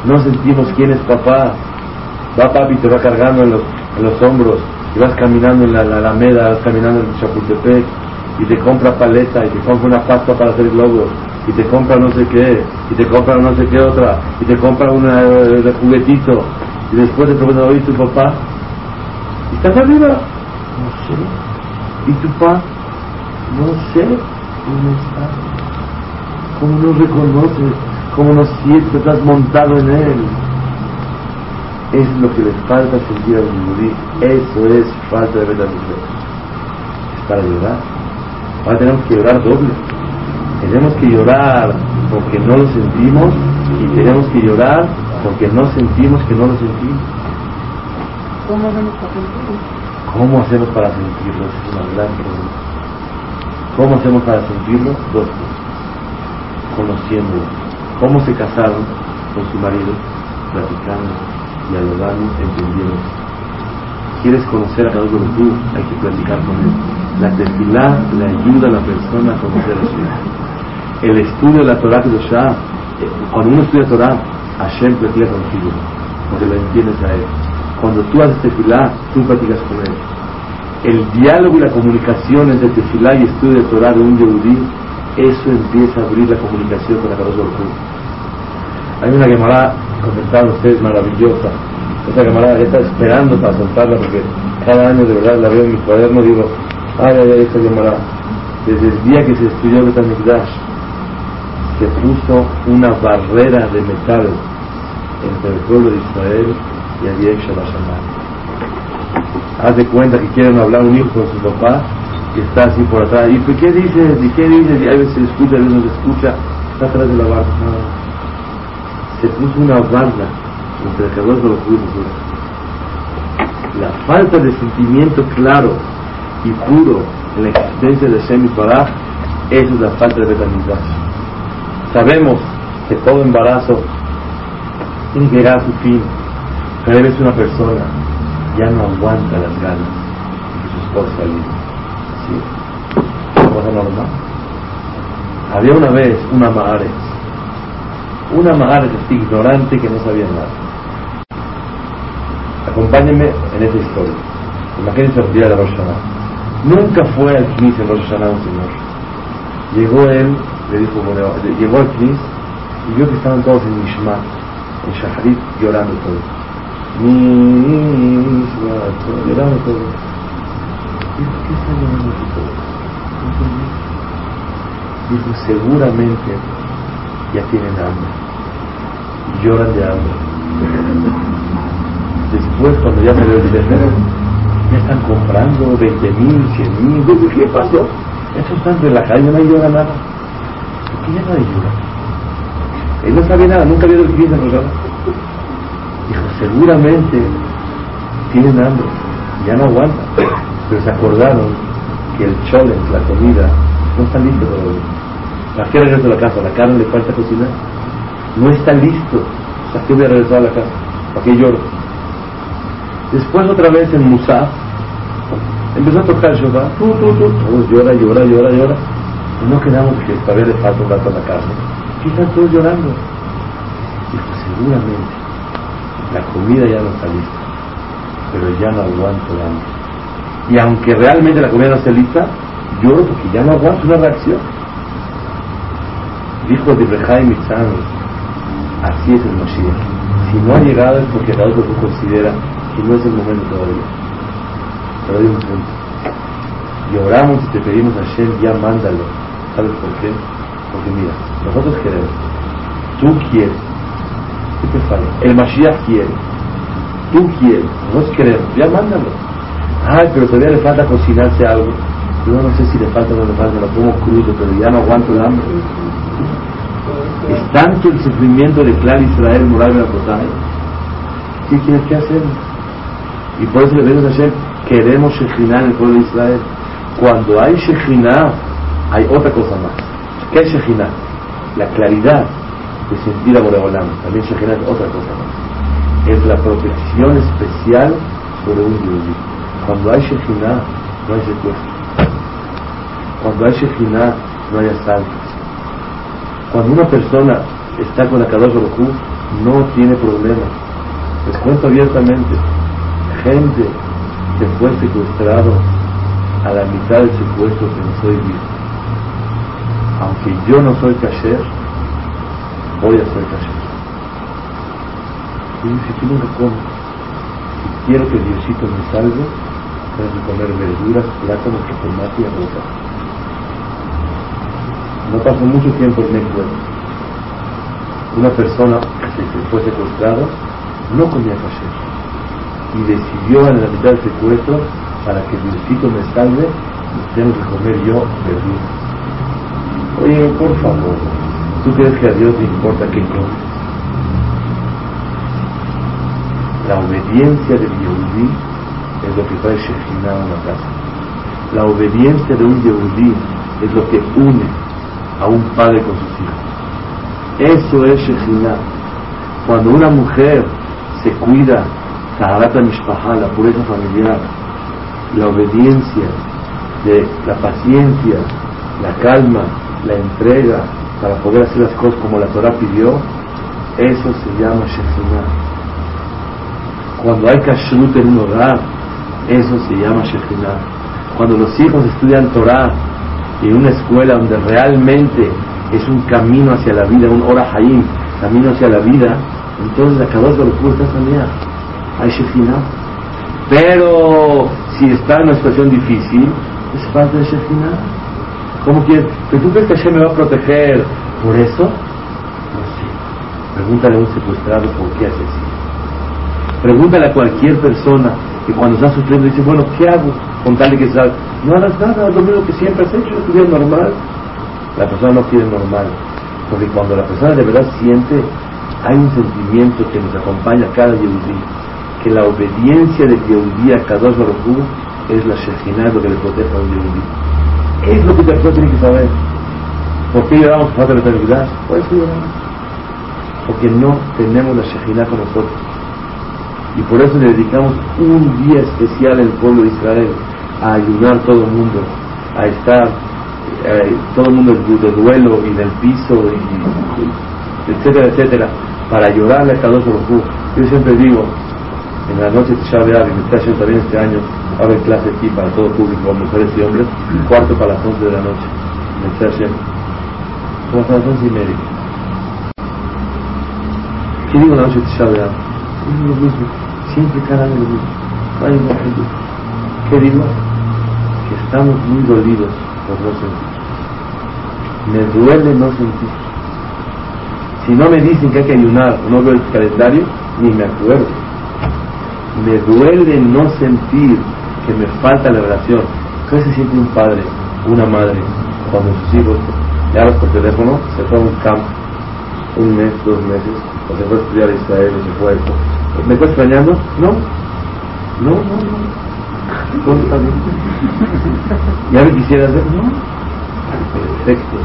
no sentimos quién es papá, va papi te va cargando en los, en los hombros, y vas caminando en la, Alameda, vas caminando en Chapultepec, y te compra paleta, y te compra una pasta para hacer globos, y te compra no sé qué, y te compra no sé qué otra, y te compra una de juguetito, y después te pregunta, oye, tu papá, y estás arriba, No sé. ¿Y tu paz? No sé cómo está. ¿Cómo no reconoces? ¿Cómo no sientes? Estás montado en él. Es lo que le falta sentir a un Eso es falta de verdad. Es para llorar. Ahora tenemos que llorar doble. Tenemos que llorar porque no lo sentimos y tenemos que llorar porque no sentimos que no lo sentimos. ¿Cómo hacemos para sentirlo? ¿Cómo hacemos para sentirlo? es una gran pregunta. ¿Cómo hacemos para sentirlo? Dos cosas. Conociéndolo. ¿Cómo se casaron con su marido? Platicando, dialogando, entendiendo. ¿Quieres conocer a de tú? Hay que platicar con él. La tefilá le ayuda a la persona a conocer a Hashem. El estudio de la Torah de Shah, eh, cuando uno estudia Torah, Hashem platica contigo, porque lo entiendes a él. Cuando tú haces tefilá, tú platicas con él. El diálogo y la comunicación entre tefilá y estudio de Torah de un yehudí, eso empieza a abrir la comunicación con la Kadosh Hay una llamada, comentaron ustedes, maravillosa. Esa llamada está esperando para soltarla porque cada año de verdad la veo en mi cuaderno y digo, ay, ay, ay, esta llamada. Desde el día que se estudió Betamigdash, se puso una barrera de metal entre el pueblo de Israel y Ariel Shabbat Haz de cuenta que quieren hablar un hijo con su papá está así por atrás. ¿Y qué dices? ¿Y qué dices? Y a veces se escucha, a veces no se escucha. Está atrás de la barra. Se puso una barra entre el calor de los judíos. La falta de sentimiento claro y puro en la existencia de Shem y Pará, eso es la falta de betamidad. Sabemos que todo embarazo tiene que llegar a su fin, pero a una persona ya no aguanta las ganas de que su esposa. ¿Sí? ¿Es cosa normal? Había una vez una Mahares, una Mahares ignorante que no sabía nada. Acompáñenme en esta historia. Imagínense el día de Rosh Nunca fue al Knis en Rosh un señor. Llegó él, le dijo, llegó al Knis y vio que estaban todos en Mishma, en Shaharit, llorando todos. Mishma, llorando todos. ¿Qué están llorando aquí todos? Dijo, seguramente ya tienen hambre. Y lloran de hambre. Después, cuando ya me el dinero, ya están comprando 20 mil, 100 mil. ¿Qué pasó? Estos están relajados, ya no llora nada. ¿Por qué ya no llora? Él no sabía nada, nunca había el crimen en Dijo, seguramente tienen hambre, ya no aguantan. Pero se acordaron que el chole, la comida, no está listo todavía. ¿Para qué regreso a la casa? ¿La carne le falta cocinar? No está listo. ¿Para qué voy a regresar a la casa? ¿Para qué lloro? Después otra vez en Musaf, empezó a tocar el Shabbat, tú, tú, tú, todos llora, llora, llora, llora. Y no quedamos que todavía le falta un rato a la carne. ¿Qué están todos llorando? Dijo, seguramente la comida ya no está lista, pero ya no aguanto el hambre. Y aunque realmente la comida no esté lista, lloro porque ya no aguanto una reacción. Dijo Dibrejai Mitzani, así es el Mashiach. Si no ha llegado es porque la otra considera que no es el momento todavía. Pero hay un punto. Lloramos y te pedimos a Hashem, ya mándalo. ¿Sabes por qué? Porque mira, nosotros queremos. Tú quieres. ¿Qué te falta? El Mashiach quiere. Tú quieres. Nosotros queremos. Ya mándalo. Ay, pero todavía le falta cocinarse algo. Yo no sé si le falta o no le falta, lo pongo crudo, pero ya no aguanto el hambre. Es tanto el sufrimiento de Clan Israel, Moral y ¿Qué quieres que hacer? Y por eso le pedimos a Hashem, queremos Shekhinah en el pueblo de Israel. Cuando hay Shekhinah, hay otra cosa más. ¿Qué es Shekhinah? La claridad de sentir a Boreolam. También Shekhinah es otra cosa más. Es la protección especial sobre un yudí. Cuando hay Shekhinah, no hay secuestro. Cuando hay Shekhinah, no hay asaltos. Cuando una persona está con la Kadosh Baruj no tiene problemas. Les cuento abiertamente, gente que fue secuestrado a la mitad del secuestro pensó vivir. Aunque yo no soy kasher, voy a ser kasher. Y dice, como, si quiero que Diosito me salve, Que comer verduras, plátanos, tomate y arroz. No pasó mucho tiempo en México. Una persona que se fue secuestrado no comía kasher y decidió en la mitad del secuestro para que Diosito me salve tengo que comer yo verduras. Oye, por favor, ¿tú crees que a Dios le importa qué comes? La obediencia del Yehudí es lo que trae Shekhinah a una casa. La obediencia de un Yehudí es lo que une a un padre con sus hijos. Eso es Shekhinah. Cuando una mujer se cuida, Taharata Mishpaha, la pureza familiar, la obediencia, de la paciencia, la calma, la entrega para poder hacer las cosas como la Torah pidió, eso se llama Shekhinah. Cuando hay kashrut en un hogar, eso se llama Shekhinah. Cuando los hijos estudian Torah en una escuela donde realmente es un camino hacia la vida, un Ora Hayim, camino hacia la vida, entonces la Kadosh Baruch está sanidad. Hay Shekhinah. Pero si está en una situación difícil, es parte de Shekhinah. ¿Cómo quieres? ¿Pero tú crees que Hashem me va a proteger por eso? No sé. Pregúntale a un secuestrado por qué hace así. Pregúntale a cualquier persona que cuando está sufriendo dice, bueno, ¿qué hago? Con tal de que salga. No hagas nada, haz lo mismo que siempre has hecho, tu vida normal. La persona no quiere normal. Porque cuando la persona de verdad siente, hay un sentimiento que nos acompaña cada Yehudí, que la obediencia de Yehudí a Kadosh Baruj es la Shekhinah, lo que le protege a un Yehudí. Es lo que la persona tiene que saber. ¿Por qué lloramos por de eternidad? Por eso lloramos. Porque no tenemos la Shekhinah con nosotros. Y por eso le dedicamos un día especial al pueblo de Israel a ayudar todo el mundo, a estar eh, todo el mundo de duelo y del piso, y, etcétera, etcétera, para llorarle a Kadosh Baruj Yo siempre digo, en la noche de Shabbat me está haciendo también este año, va a haber clase aquí para todo público, mujeres y hombres, cuarto para las once de la noche. Me está para las once y media. ¿Qué digo en la noche de Shabbat? Es mismo. No, ¿Qué digo? Que estamos muy dolidos por no sentir. Me duele no sentir. Si no me dicen que hay que ayunar o no veo el calendario, ni me acuerdo. Me duele no sentir que me falta la relación. ¿Qué se siente un padre, una madre, cuando sus hijos llaman por teléfono, se fue a un campo, un mes, dos meses, o se fue a estudiar Israel, se fue a esto? ¿Me está extrañando? No. No, no, no. ¿Dónde está bien? ¿Ya me quisiera hacer? No. Perfecto.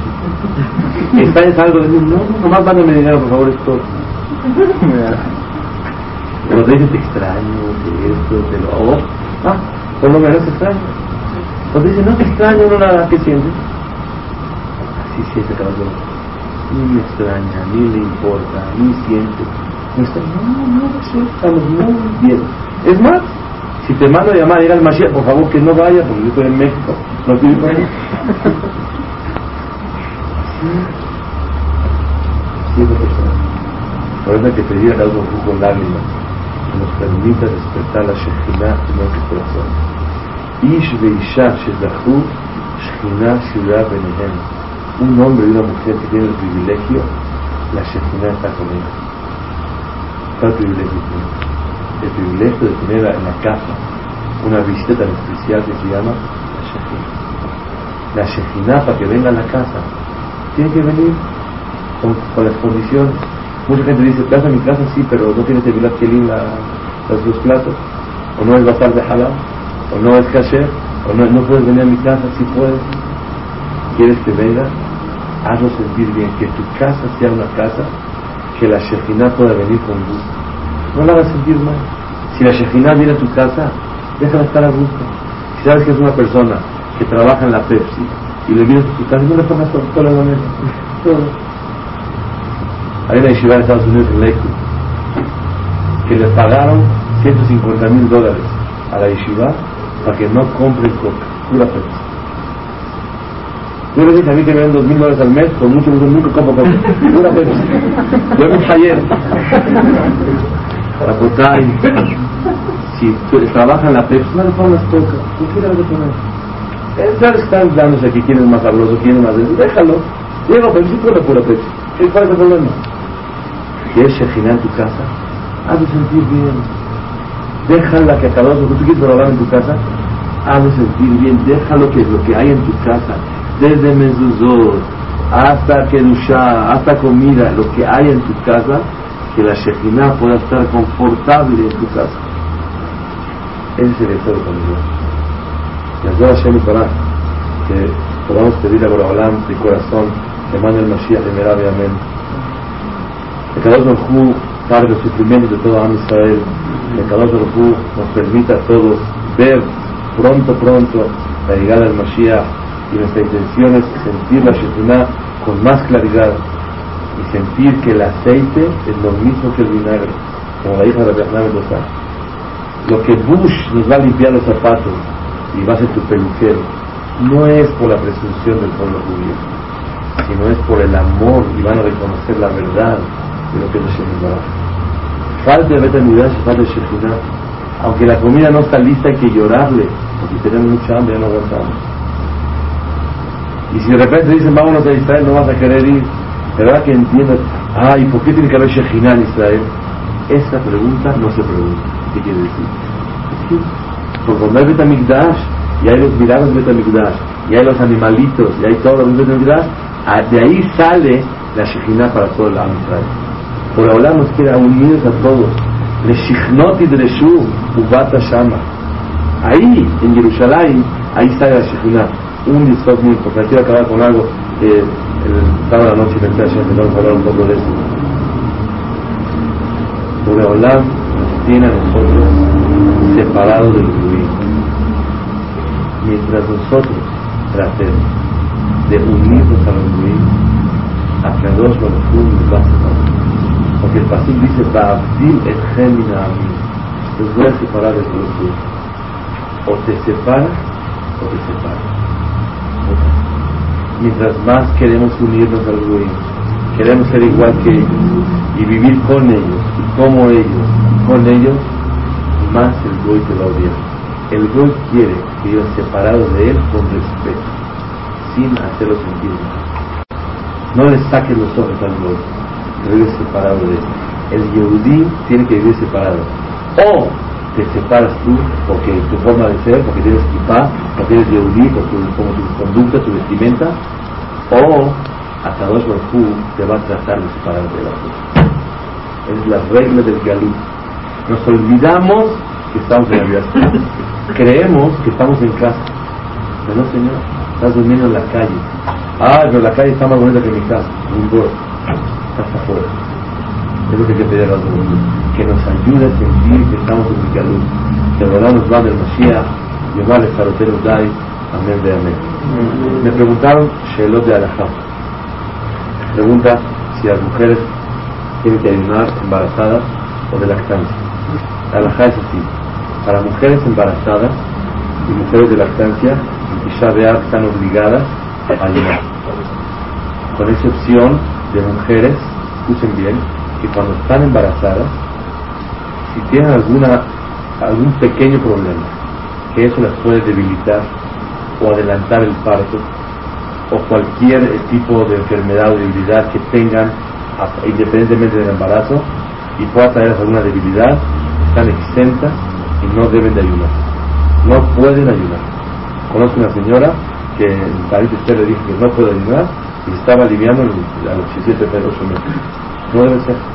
¿Extrañas algo de? No, nomás mándame dinero, por favor, es todo. Pero te dicen te extraño, de esto, de lo. Ah, por lo menos extraño. Cuando dicen, no te extraño, no nada, ¿qué sientes? Así siente uno. Ni me extraña, ni le importa, ni siente. No, no, no, no, estamos muy bien. Es más, si te mando a llamar a ir al Mashiach, por favor que no vaya, porque yo estoy en México, no quiero ir ahí. Sí, es lo que Por eso hay que pedir a uno con lágrimas que nos permita despertar la Shekhinah en nuestro corazón. Ish veisha shezahu Shekhinah shirah benehem. Un hombre y una mujer que tienen el privilegio, la Shekhinah está con ellos. ¿Cuál privilegio tiene? El privilegio de tener en la casa una visita tan especial que se llama la Shekhinah. La Shekhinah, para que venga a la casa, tiene que venir con, las condiciones. Mucha gente dice, casa mi casa sí, pero no tiene que que la, los dos platos, o no es basar de halal, o no es kasher, o no, no puedes venir a mi casa, sí puedes. ¿Quieres que venga? Hazlo sentir bien, que tu casa sea una casa que la Shekhinah pueda venir con gusto. No la hagas sentir mal. Si la Shekhinah viene a tu casa, déjala estar a gusto. Si sabes que es una persona que trabaja en la Pepsi y le vienes a tu casa, no le pongas toda la mesa. Hay una yeshiva en Estados Unidos en Lakewood que le pagaron 150 mil dólares a la yeshiva para que no compre coca, pura Pepsi. Yo le dije a mí que me dan dos mil dólares al mes, con mucho gusto nunca compro coca, pura Pepsi. Yo me ayer. Para Si trabaja en la Pepsi, no le pongas coca, ¿por qué vas a poner? Eh, están dándose aquí quién es más sabroso, quién es más denso, déjalo. Diego Pepsi, pura pura Pepsi. ¿Cuál es el problema? ¿Quieres Shejina en tu casa? Hazle sentir bien. Déjala que dos tú quieres hablar en tu casa, hazle sentir bien. Déjalo que lo que hay en tu casa, desde mezuzot hasta kedusha, hasta comida, lo que hay en tu casa, que la Shekhinah pueda estar confortable en tu casa. Ese es el deseo con Dios. Hashem que podamos pedir a Borobalam de corazón que mande el Mashiach de Merabe, amén. Que cada uno pague los sufrimientos de todo Am Israel. Que cada uno nos permita a todos ver pronto, pronto la llegada del Mashiach y nuestra intención es sentir la Shekhinah con más claridad y sentir que el aceite es lo mismo que el vinagre, como la hija de Bernard Mendoza. Lo que Bush nos va a limpiar los zapatos y va a ser tu peluquero, no es por la presunción del pueblo judío, sino es por el amor y van a reconocer la verdad de lo que es el Falta de Betamidash, falta de Shekhinah. Aunque la comida no está lista, hay que llorarle, porque tenemos mucha hambre, ya no aguantamos. Y si de repente dicen, vámonos a Israel, no vas a querer ir, ¿verdad que entiendes? Ah, ¿y por qué tiene que haber Shekhinah en Israel? Esa pregunta no se pregunta. ¿Qué quiere decir? Sí, porque cuando hay Betamigdash, y hay los milagros de Betamigdash, y hay los animalitos, y hay todo lo de Betamigdash, ah, de ahí sale la Shekhinah para todo el Israel. Por ahora nos quiere unir a todos. Le Shichnot y Dreshu, Ubata Shama. Ahí, en Jerusalén, ahí sale la Shekhinah un muy importante. Quiero acabar con algo que el sábado de la noche pensé ayer vamos a hablar un poco de eso. Boreolam nos tiene a nosotros separados del judío. Mientras nosotros tratemos de unirnos a los judíos, a que Dios los nos va a separar. Porque el pasillo dice, Ba'abdil et gemina a. Los voy a separar de los. O te separa o te separa mientras más queremos unirnos al Goy, queremos ser igual que ellos y vivir con ellos y como ellos y con ellos, más el Goy te va a odiar. El Goy quiere que vivas separado de él con respeto, sin hacerlo sentir. No le saques los ojos al Goy, vives separado de él. El Yehudí tiene que vivir separado. O te separas tú porque tu forma de ser, porque tienes kippah, porque eres yehudí, por tu, como tu conducta, tu vestimenta, o hasta dos te va a tratar de separar de la Es la regla del galú. Nos olvidamos que estamos en la vida. Creemos que estamos en casa. Pero no, señor, estás durmiendo en la calle. Ah, pero la calle está más bonita que mi casa. No importa, estás afuera. Es lo que que pedir a los que nos ayude a sentir que estamos en mi luz. Que verdad nos va del Mashiach, llevarles a los Dai, amén de amén. Me preguntaron, Shelot de Alajá. Pregunta si las mujeres tienen que ayunar embarazadas o de lactancia. La Alajá es así. Para mujeres embarazadas y mujeres de lactancia, y Be'ar están obligadas a ayunar. Con excepción de mujeres, escuchen bien, cuando están embarazadas, si tienen alguna, algún pequeño problema, que eso las puede debilitar o adelantar el parto, o cualquier tipo de enfermedad o debilidad que tengan independientemente del embarazo y pueda traer alguna debilidad, están exentas y no deben de ayudar. No pueden ayudar. Conozco una señora que en el país usted le dijo que no puede ayudar y estaba aliviando a los 17 8 meses. No debe ser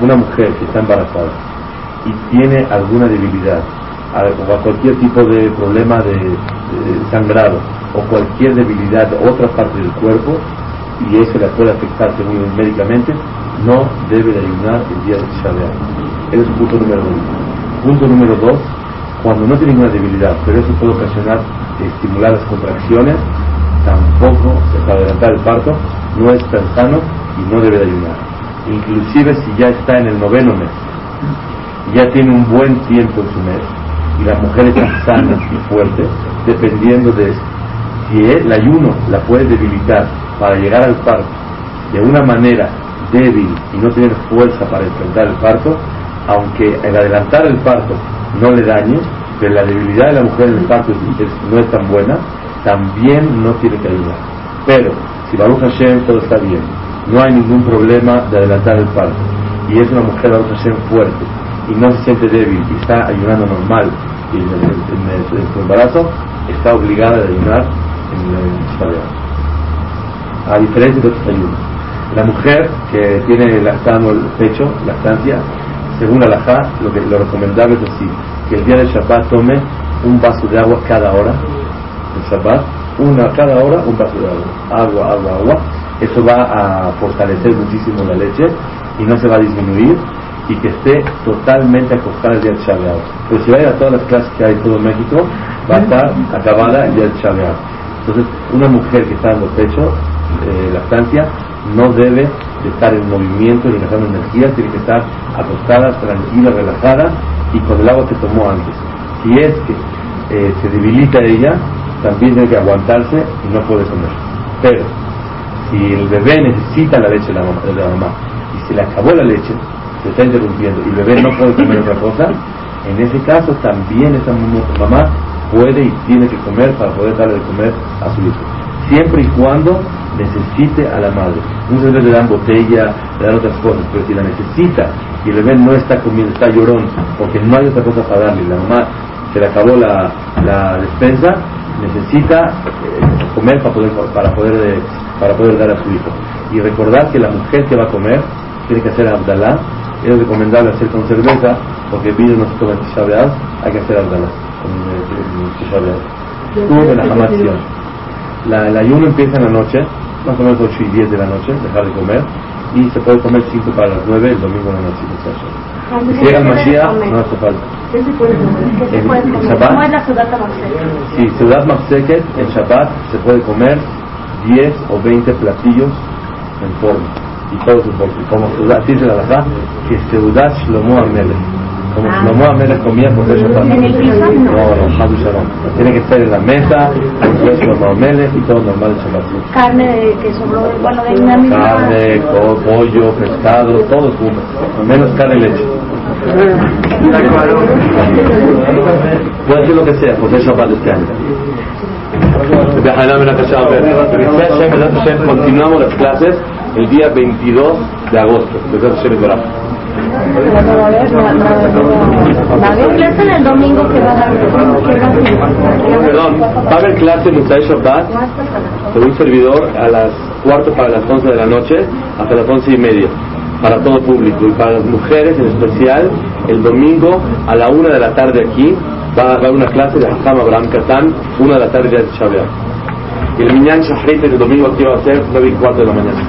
una mujer que está embarazada y tiene alguna debilidad o cualquier tipo de problema de, sangrado o cualquier debilidad de otra parte del cuerpo y eso le puede afectar según médicamente, no debe de ayunar el día de Shabbat. Ese es punto número uno. Punto número dos, cuando no tiene ninguna debilidad, pero eso puede ocasionar estimular las contracciones, tampoco, para adelantar el parto, no es tan sano y no debe de ayunar inclusive si ya está en el noveno mes, ya tiene un buen tiempo en su mes, y la mujer está sana y fuerte, dependiendo de si el ayuno la puede debilitar para llegar al parto de una manera débil y no tener fuerza para enfrentar el parto, aunque el adelantar el parto no le dañe, pero la debilidad de la mujer en el parto no es tan buena, también no tiene que ayudar. Pero si Baruch Hashem todo está bien, no hay ningún problema de adelantar el parto, y es una mujer Baruch Hashem fuerte, y no se siente débil, y está ayunando normal, y en, su embarazo, está obligada a ayunar en el A diferencia de otros ayunos. La mujer que tiene lactando el pecho, lactancia, según la Lajá, lo, que, lo recomendable es así, que el día de Shabbat tome un vaso de agua cada hora, el Shabbat, una cada hora un vaso de agua, agua, agua, agua. Eso va a fortalecer muchísimo la leche y no se va a disminuir y que esté totalmente acostada el día de Shabbat. Pero si vaya a todas las clases que hay en todo México, va a estar acabada el día de Shabbat. Entonces, una mujer que está dando pecho, eh, lactancia, no debe de estar en movimiento ni gastando energía, tiene que estar acostada, tranquila, relajada y con el agua que tomó antes. Si es que eh, se debilita ella, también tiene que aguantarse y no puede comer. Pero si el bebé necesita la leche de la mamá, de la mamá y se le acabó la leche, se está interrumpiendo y el bebé no puede comer otra cosa, en ese caso también esa mamá puede y tiene que comer para poder darle de comer a su hijo. Siempre y cuando necesite a la madre. Muchas veces le dan botella, le dan otras cosas, pero si la necesita y el bebé no está comiendo, está llorón, porque no hay otra cosa para darle, la mamá se le acabó la, la despensa, necesita eh, comer para poder, para, poder, eh, para poder dar a su hijo. Y recordar que la mujer que va a comer tiene que hacer abdalá, es recomendable hacer con cerveza, porque el vino no se toma en hay que hacer abdalá con eh, la La, el ayuno empieza en la noche, más o menos 8 y 10 de la noche, dejar de comer, y se puede comer 5 para las 9 el domingo en la noche. Si el Mashiach, no hace falta. ¿Qué se puede comer? ¿Qué se puede comer? ¿Cómo es la ciudad Mafseket? Sí, ciudad Mafseket, en Shabbat se puede comer 10 o 20 platillos en forma. Y todos en forma. Como ciudad, dice la verdad, que ciudad Shlomo Amelech. Como ah. Shlomo Amelech comía por eso ¿En el piso? No, no, Hadu Shalom. Tiene que estar en la mesa, como Shlomo Amelech y todo normal en Shabbat. Carne que sobró, bueno, de una misma... Carne, pollo, pescado, todo junto. Menos carne y leche. Puede decir lo que sea, pues es Shabbat este año. Continuamos las clases el día 22 de agosto. ¿Va a haber clase en el domingo que va a dar? Perdón, va a haber clase en Musay Shabbat de un servidor a las cuarto para las 11 de la noche hasta las once y media para todo público y para las mujeres en especial el domingo a la una de la tarde aquí va a haber una clase de Hassan Abraham Katan una de la tarde de Shabbat. Y el Minyan Shahrit el domingo aquí va a ser nueve y cuarto de la mañana